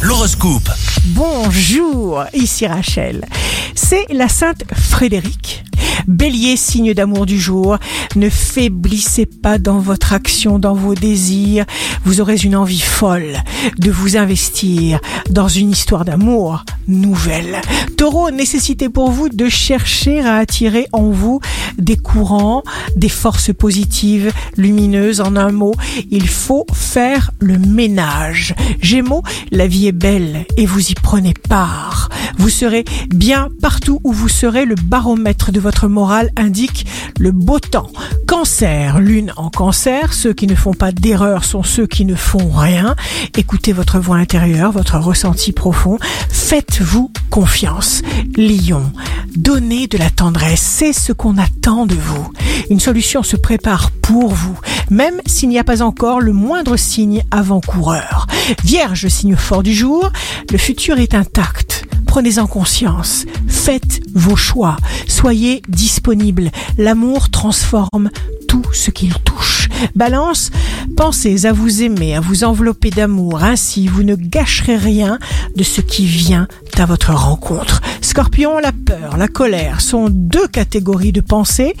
L'horoscope. Bonjour, ici Rachel. C'est la Sainte Frédérique. Bélier, signe d'amour du jour, ne faiblissez pas dans votre action, dans vos désirs. Vous aurez une envie folle de vous investir dans une histoire d'amour nouvelle. Taureau, nécessité pour vous de chercher à attirer en vous des courants, des forces positives, lumineuses. En un mot, il faut faire le ménage. Gémeaux, la vie est belle et vous y prenez part. Vous serez bien partout où vous serez. Le baromètre de votre morale indique le beau temps. Cancer, lune en cancer. Ceux qui ne font pas d'erreur sont ceux qui ne font rien. Écoutez votre voix intérieure, votre ressenti profond. Faites-vous confiance. Lion, donnez de la tendresse. C'est ce qu'on attend de vous. Une solution se prépare pour vous, même s'il n'y a pas encore le moindre signe avant-coureur. Vierge, signe fort du jour, le futur est intact. Prenez-en conscience. Faites vos choix. Soyez disponible. L'amour transforme tout ce qu'il touche. Balance, pensez à vous aimer, à vous envelopper d'amour. Ainsi, vous ne gâcherez rien de ce qui vient à votre rencontre. Scorpion, la peur, la colère sont deux catégories de pensées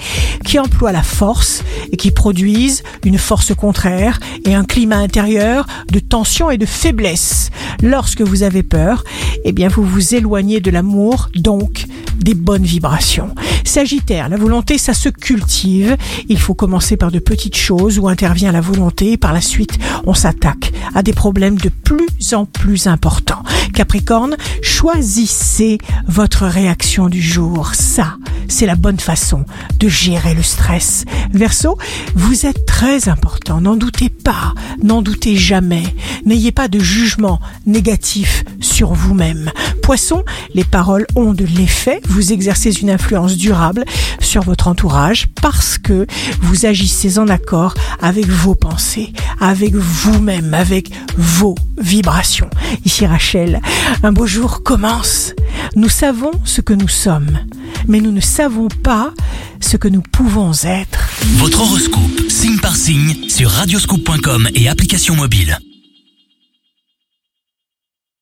qui emploient la force et qui produisent une force contraire et un climat intérieur de tension et de faiblesse. Lorsque vous avez peur, eh bien vous vous éloignez de l'amour, donc des bonnes vibrations. Sagittaire, la volonté, ça se cultive. Il faut commencer par de petites choses où intervient la volonté et par la suite, on s'attaque à des problèmes de plus en plus importants. Capricorne, choisissez votre réaction du jour. Ça, c'est la bonne façon de gérer le stress. Verseau, vous êtes très important. N'en doutez pas. N'en doutez jamais. N'ayez pas de jugement négatif sur vous-même. Poisson, les paroles ont de l'effet. Vous exercez une influence durable sur votre entourage parce que vous agissez en accord avec vos pensées, avec vous-même, avec vos vibrations. Ici Rachel, un beau jour commence. Nous savons ce que nous sommes, mais nous ne savons pas ce que nous pouvons être. Votre horoscope, signe par signe, sur radioscoop.com et application mobile.